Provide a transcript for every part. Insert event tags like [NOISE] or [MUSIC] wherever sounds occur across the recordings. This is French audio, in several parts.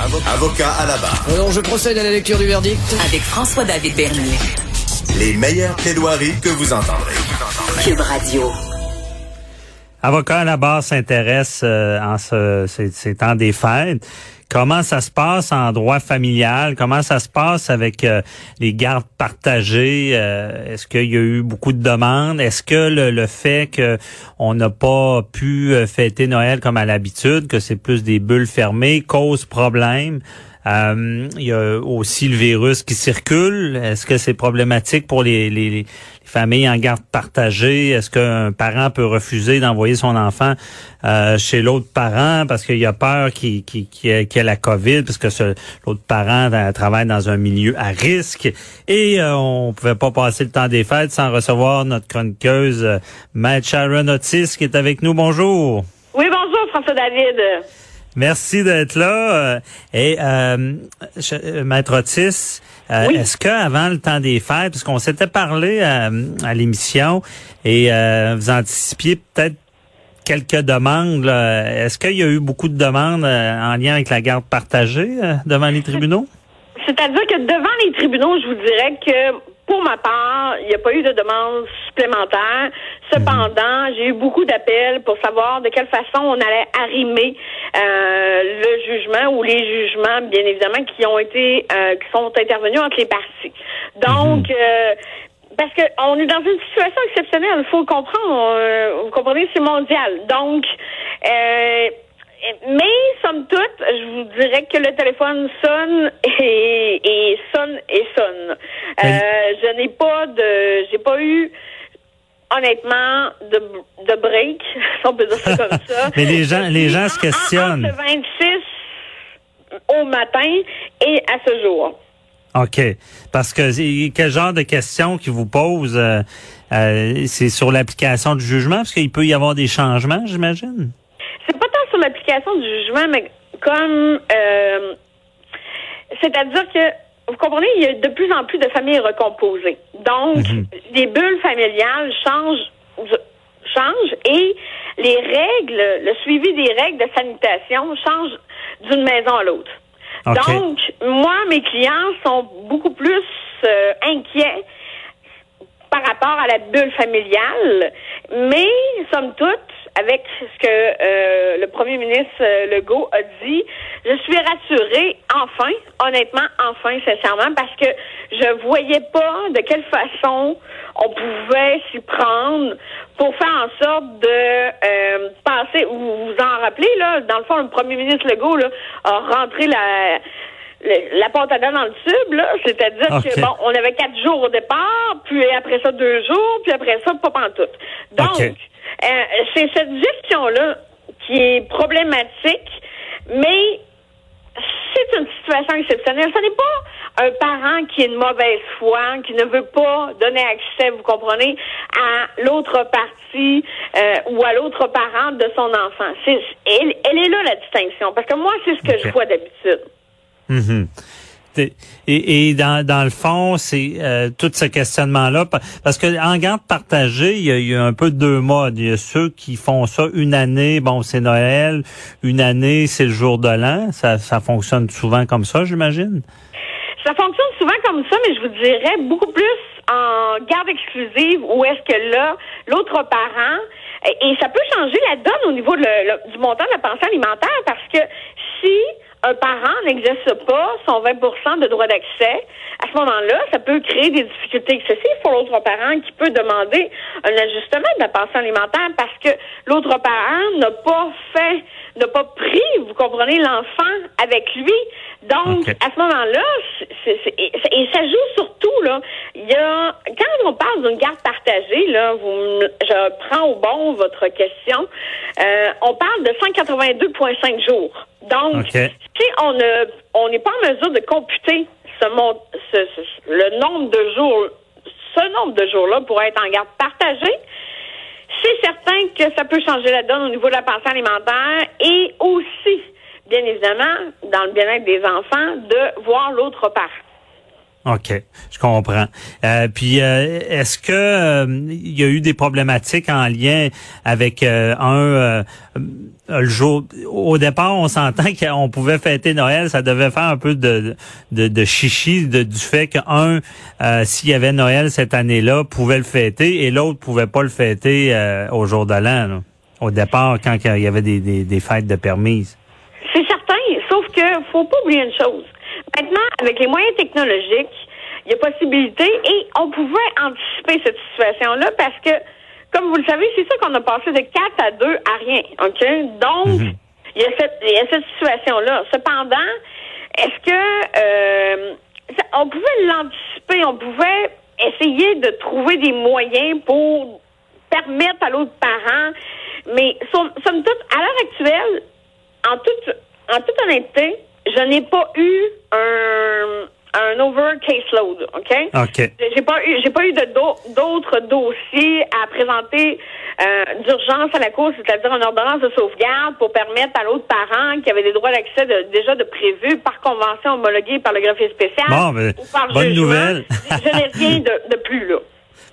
Avocat à la barre. Alors, je procède à la lecture du verdict. Avec François-David Bernier. Les meilleures plaidoiries que vous entendrez. Cube Radio. Avocat à la barre s'intéresse euh, en ce, ces, ces temps des fêtes. Comment ça se passe en droit familial? Comment ça se passe avec euh, les gardes partagées? Euh, Est-ce qu'il y a eu beaucoup de demandes? Est-ce que le, le fait qu'on n'a pas pu euh, fêter Noël comme à l'habitude, que c'est plus des bulles fermées, cause problème? Euh, il y a aussi le virus qui circule. Est-ce que c'est problématique pour les, les, les, familles en garde partagée? Est-ce qu'un parent peut refuser d'envoyer son enfant euh, chez l'autre parent parce qu'il a peur qu'il qu ait, ait la COVID, parce que l'autre parent euh, travaille dans un milieu à risque? Et euh, on pouvait pas passer le temps des fêtes sans recevoir notre chroniqueuse euh, Matt Sharon Otis qui est avec nous. Bonjour. Oui, bonjour François David. Merci d'être là. Et euh, Maître Otis, euh, Oui. est-ce que avant le temps des fêtes, parce qu'on s'était parlé à, à l'émission et euh, vous anticipiez peut-être quelques demandes, est-ce qu'il y a eu beaucoup de demandes euh, en lien avec la garde partagée euh, devant les tribunaux? [LAUGHS] C'est-à-dire que devant les tribunaux, je vous dirais que pour ma part, il n'y a pas eu de demande supplémentaire. Cependant, j'ai eu beaucoup d'appels pour savoir de quelle façon on allait arrimer euh, le jugement ou les jugements, bien évidemment, qui ont été euh, qui sont intervenus entre les parties. Donc euh, parce que on est dans une situation exceptionnelle, il faut le comprendre. euh, vous comprenez, c'est mondial. Donc, euh, mais somme toute, je vous dirais que le téléphone sonne et, et sonne et sonne. Euh, je n'ai pas de, j'ai pas eu honnêtement de, de break, [LAUGHS] si on peut dire ça comme ça. [LAUGHS] Mais les gens- les gens se En- questionnent. Entre 26 au matin et à ce jour. OK. Parce que quel genre de questions qu'ils vous posent, euh, euh, c'est sur l'application du jugement, parce qu'il peut y avoir des changements, j'imagine? C'est pas tant sur l'application du jugement, mais comme euh, c'est-à-dire que vous comprenez, il y a de plus en plus de familles recomposées. Donc, les bulles familiales changent changent et les règles, le suivi des règles de sanitation change d'une maison à l'autre. Donc, moi, mes clients sont beaucoup plus euh, inquiets par rapport à la bulle familiale, mais somme toute, avec ce que euh, le premier ministre euh, Legault a dit, je suis rassurée, enfin, honnêtement, enfin, sincèrement, parce que je voyais pas de quelle façon on pouvait s'y prendre pour faire en sorte de euh, passer, vous vous en rappelez, là, dans le fond, le premier ministre Legault là, a rentré la le- la pâte à dents dans le tube, là, c'est-à-dire Ok. que bon, on avait quatre jours au départ, puis après ça deux jours, puis après ça pas pantoute. Donc, euh, c'est cette gestion-là qui est problématique, mais c'est une situation exceptionnelle. Ce n'est pas un parent qui est de mauvaise foi, qui ne veut pas donner accès, vous comprenez, à l'autre partie euh, ou à l'autre parent de son enfant. C'est, elle, elle est là la distinction, parce que moi, c'est ce que je vois d'habitude. Mhm. Et, et dans, dans le fond, c'est euh, tout ce questionnement-là, pa- parce que en garde partagée, il y, a, il y a un peu deux modes. Il y a ceux qui font ça une année, bon, c'est Noël, une année, c'est le jour de l'an. Ça, ça fonctionne souvent comme ça, j'imagine? Ça fonctionne souvent comme ça, mais je vous dirais beaucoup plus en garde exclusive où est-ce que là, l'autre parent, et, ça peut changer la donne au niveau du montant de la pension alimentaire parce que si un parent n'exerce pas son 20% de droit d'accès, à ce moment-là, ça peut créer des difficultés excessives pour l'autre parent qui peut demander un ajustement de la pension alimentaire parce que l'autre parent n'a pas fait, n'a pas pris, vous comprenez, l'enfant avec lui. Donc, à ce moment-là, et, ça joue surtout, là, il y a, quand on parle d'une garde partagée, là, vous, me- je prends au bon votre question, euh, on parle de 182,5 jours. Donc, si on ne, on n'est pas en mesure de computer ce, mon- ce- ce- le nombre de jours, ce nombre de jours-là pour être en garde partagée, c'est certain que ça peut changer la donne au niveau de la pension alimentaire et aussi, bien évidemment, dans le bien-être des enfants, de voir l'autre parent. OK, je comprends. Euh, puis euh, est-ce que euh, il y a eu des problématiques en lien avec euh, un le jour au départ, on s'entend [LAUGHS] qu'on pouvait fêter Noël, ça devait faire un peu de de, de chichi de, du fait qu'un s'il y avait Noël cette année-là, pouvait le fêter et l'autre pouvait pas le fêter au jour de l'an. Au départ, quand il y avait des, des, des fêtes de permises. C'est certain, sauf que faut pas oublier une chose Maintenant, avec les moyens technologiques, il y a possibilité et on pouvait anticiper cette situation-là parce que, comme vous le savez, c'est ça qu'on a passé de 4 à 2 à rien. OK? Donc, mhm. il, y a cette, il y a cette situation-là. Cependant, est-ce que euh, on pouvait l'anticiper, on pouvait essayer de trouver des moyens pour permettre à l'autre parent, mais somme, toute, à l'heure actuelle, en toute, en toute honnêteté, je n'ai pas eu un un over caseload, OK? OK. J'ai pas eu j'ai pas eu de d'autres dossiers à présenter euh, d'urgence à la cour, c'est-à-dire une ordonnance de sauvegarde pour permettre à l'autre parent qui avait des droits d'accès déjà de prévu par convention homologuée par le greffier spécial bon, mais ou par bonne nouvelle. je n'ai rien de, de plus là.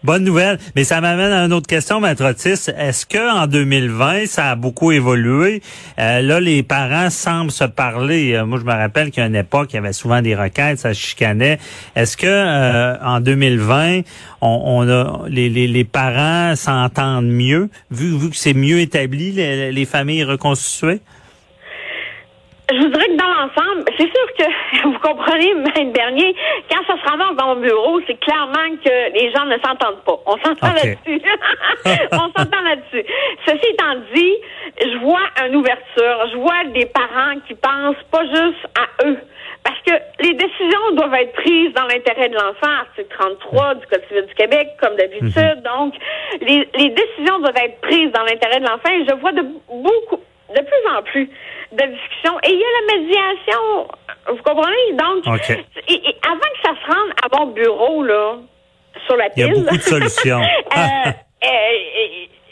Bonne nouvelle. Mais ça m'amène à une autre question, Maître Otis. Est-ce que en 2020, ça a beaucoup évolué? Euh, là, les parents semblent se parler. Euh, moi, je me rappelle qu'à une époque, il y avait souvent des requêtes, ça chicanait. Est-ce que euh, en 2020, on, a les, parents s'entendent mieux, vu, vu que c'est mieux établi, les, les familles reconstituées? Je vous dirais que dans l'ensemble, c'est sûr que [LAUGHS] vous comprenez, M. Bernier, quand ça se ramasse dans mon bureau, c'est clairement que les gens ne s'entendent pas. On s'entend là-dessus. [LAUGHS] On s'entend là-dessus. Ceci étant dit, je vois une ouverture. Je vois des parents qui pensent pas juste à eux. Parce que les décisions doivent être prises dans l'intérêt de l'enfant, article 33 du Code civil du Québec, comme d'habitude. Mhm. Donc, les, les décisions doivent être prises dans l'intérêt de l'enfant. Et je vois de beaucoup, de plus en plus de discussion. Et il y a la médiation. Vous comprenez? Donc, avant que ça se rende à mon bureau, là, sur la pile. Il y a beaucoup de [LAUGHS] solutions. Euh, euh,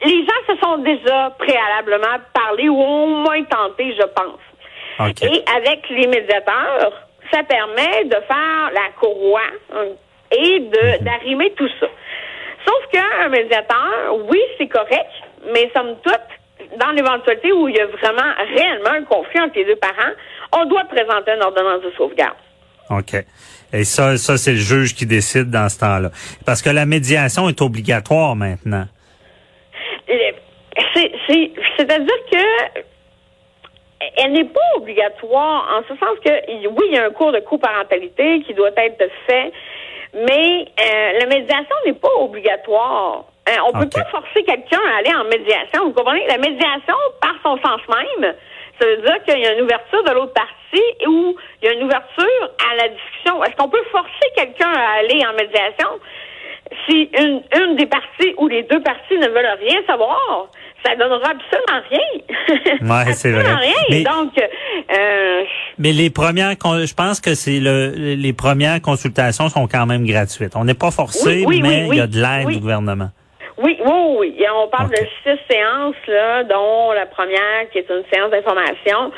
les gens se sont déjà préalablement parlé ou au moins tenté, je pense. Et avec les médiateurs, ça permet de faire la courroie hein, et de mhm. d'arrimer tout ça. Sauf qu'un médiateur, oui, c'est correct, mais somme toute, dans l'éventualité où il y a vraiment réellement un conflit entre les deux parents, on doit présenter une ordonnance de sauvegarde. OK. Et ça, ça c'est le juge qui décide dans ce temps-là. Parce que la médiation est obligatoire maintenant. C'est-à-dire que elle n'est pas obligatoire en ce sens que oui, il y a un cours de coparentalité qui doit être fait, mais euh, la médiation n'est pas obligatoire. Hein, on ne peut pas forcer quelqu'un à aller en médiation. Vous comprenez? La médiation, par son sens même, ça veut dire qu'il y a une ouverture de l'autre partie ou il y a une ouverture à la discussion. Est-ce qu'on peut forcer quelqu'un à aller en médiation si une, une des parties ou les deux parties ne veulent rien savoir? Ça donnera absolument rien. Ouais, [LAUGHS] c'est vrai. rien. Mais, Donc, euh, mais les premières, je pense que c'est le, les premières consultations sont quand même gratuites. On n'est pas forcé, mais il y a de l'aide du gouvernement. Oui, oui, oui. On parle de six séances, là, dont la première qui est une séance d'information.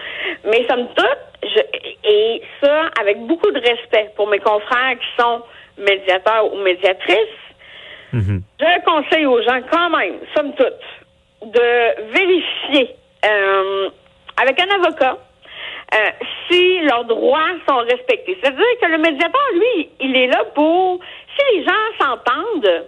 Mais somme toute, je, et ça avec beaucoup de respect pour mes confrères qui sont médiateurs ou médiatrices, mhm. je conseille aux gens quand même, somme toute, de vérifier euh, avec un avocat euh, si leurs droits sont respectés. C'est-à-dire que le médiateur, lui, il est là pour, si les gens s'entendent,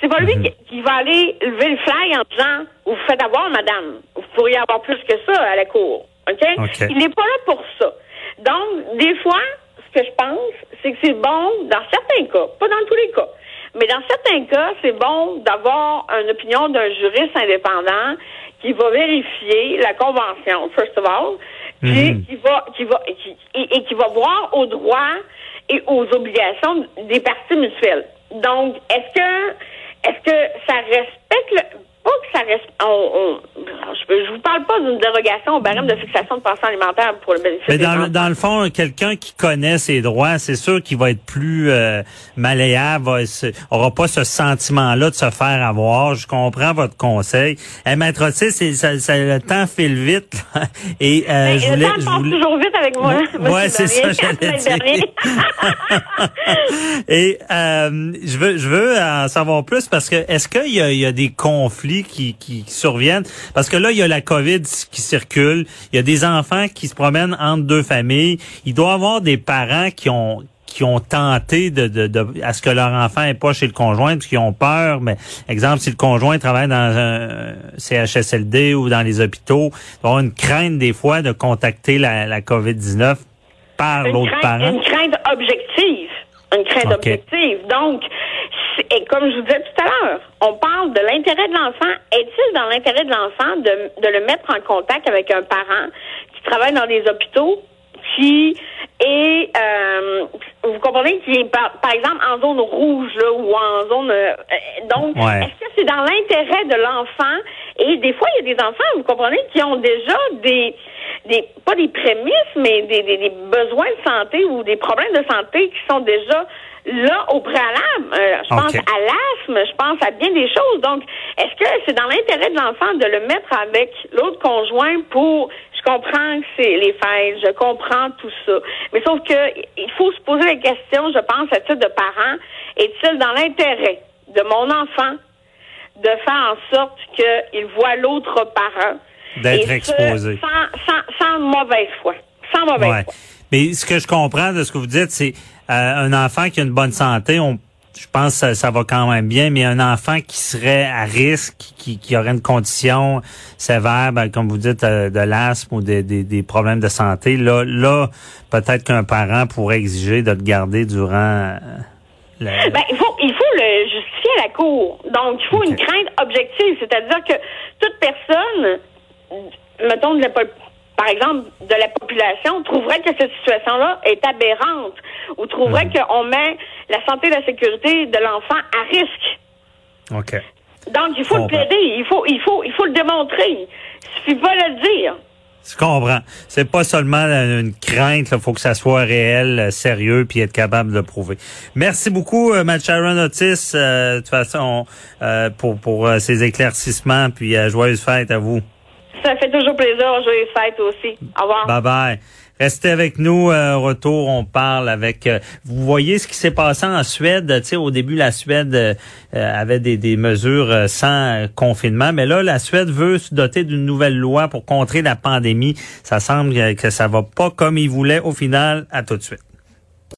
c'est pas lui mhm. Qui, va aller lever le fly en disant Vous faites avoir, madame. Vous pourriez avoir plus que ça à la cour. OK? Il n'est pas là pour ça. Donc, des fois, ce que je pense, c'est que c'est bon, dans certains cas, pas dans tous les cas, mais dans certains cas, c'est bon d'avoir une opinion d'un juriste indépendant qui va vérifier la convention, first of all, puis mhm. qui va, qui va, et, qui va voir aux droits et aux obligations des parties mutuelles. Donc, est-ce que est-ce que ça respecte le, pas que ça reste. On, on- je, je vous parle pas d'une dérogation au barème de fixation de pension alimentaire pour le bénéfice Mais des dans, le- enfants. dans le fond, quelqu'un qui connaît ses droits, c'est sûr qu'il va être plus euh, malléable, va aura pas ce sentiment-là de se faire avoir. Je comprends votre conseil. Eh, maître Otis, c'est- ça, ça- le temps file vite. là. [LAUGHS] Et euh, Mais je le voulais, temps je passe voulais- toujours vite avec moi. Ouais, monsieur c'est ça, j'allais [LAUGHS] Bernier. [LAUGHS] Et euh, je veux je veux en savoir plus parce que est-ce qu'il y a, il y a des conflits qui, qui surviennent? Parce que là il y a la Covid qui circule, il y a des enfants qui se promènent entre deux familles, il doit y avoir des parents qui ont qui ont tenté de, de, de à ce que leur enfant est pas chez le conjoint parce qu'ils ont peur mais exemple si le conjoint travaille dans un CHSLD ou dans les hôpitaux, il doit y avoir une crainte des fois de contacter la, la COVID-19 par l'autre parent. une crainte objective. Une crainte objective. Donc, et comme je vous disais tout à l'heure, on parle de l'intérêt de l'enfant. Est-il dans l'intérêt de l'enfant de, de le mettre en contact avec un parent qui travaille dans des hôpitaux, qui est, euh, vous comprenez, qui est par, par exemple en zone rouge là, ou en zone. euh, euh, donc, Ouais. est-ce que c'est dans l'intérêt de l'enfant? Et des fois, il y a des enfants, vous comprenez, qui ont déjà des des pas des prémices, mais des, des, des besoins de santé ou des problèmes de santé qui sont déjà là au préalable. Euh, je pense à l'asthme, je pense à bien des choses. Donc, est-ce que c'est dans l'intérêt de l'enfant de le mettre avec l'autre conjoint pour je comprends que c'est les fêtes, je comprends tout ça. Mais sauf que il faut se poser la question, je pense, à titre de parent, est-il dans l'intérêt de mon enfant de faire en sorte qu'il voit l'autre parent D'être exposé. Sans, sans, sans mauvaise foi. Sans mauvaise Ouais. foi. Mais ce que je comprends de ce que vous dites, c'est un enfant qui a une bonne santé, on, je pense que ça, ça va quand même bien, mais un enfant qui serait à risque, qui, qui aurait une condition sévère, ben, comme vous dites, euh, de l'asthme ou des, des, des problèmes de santé, là, là peut-être qu'un parent pourrait exiger de le garder durant euh, la- Ben, il faut, il faut le justifier à la cour. Donc, il faut une crainte objective. C'est-à-dire que toute personne, mettons, de la par exemple, de la population, trouverait que cette situation-là est aberrante ou trouverait Mhm. qu'on met la santé et la sécurité de l'enfant à risque. OK. Donc, il faut le plaider, il faut, il faut, il faut le démontrer. Il suffit pas de le dire. Je comprends. C'est pas seulement une crainte, il faut que ça soit réel, euh, sérieux, puis être capable de le prouver. Merci beaucoup, euh, Matt Sharon Otis, euh, de toute façon, euh, pour, pour euh, ces éclaircissements, puis euh, joyeuse fête à vous. Ça fait toujours plaisir. Joyeuse fête aussi. Au revoir. Bye bye. Restez avec nous. euh, retour, on parle avec. euh, vous voyez ce qui s'est passé en Suède. Tu au début, la Suède euh, avait des, des mesures euh, sans confinement, mais là, la Suède veut se doter d'une nouvelle loi pour contrer la pandémie. Ça semble que ça va pas comme ils voulaient au final. À tout de suite.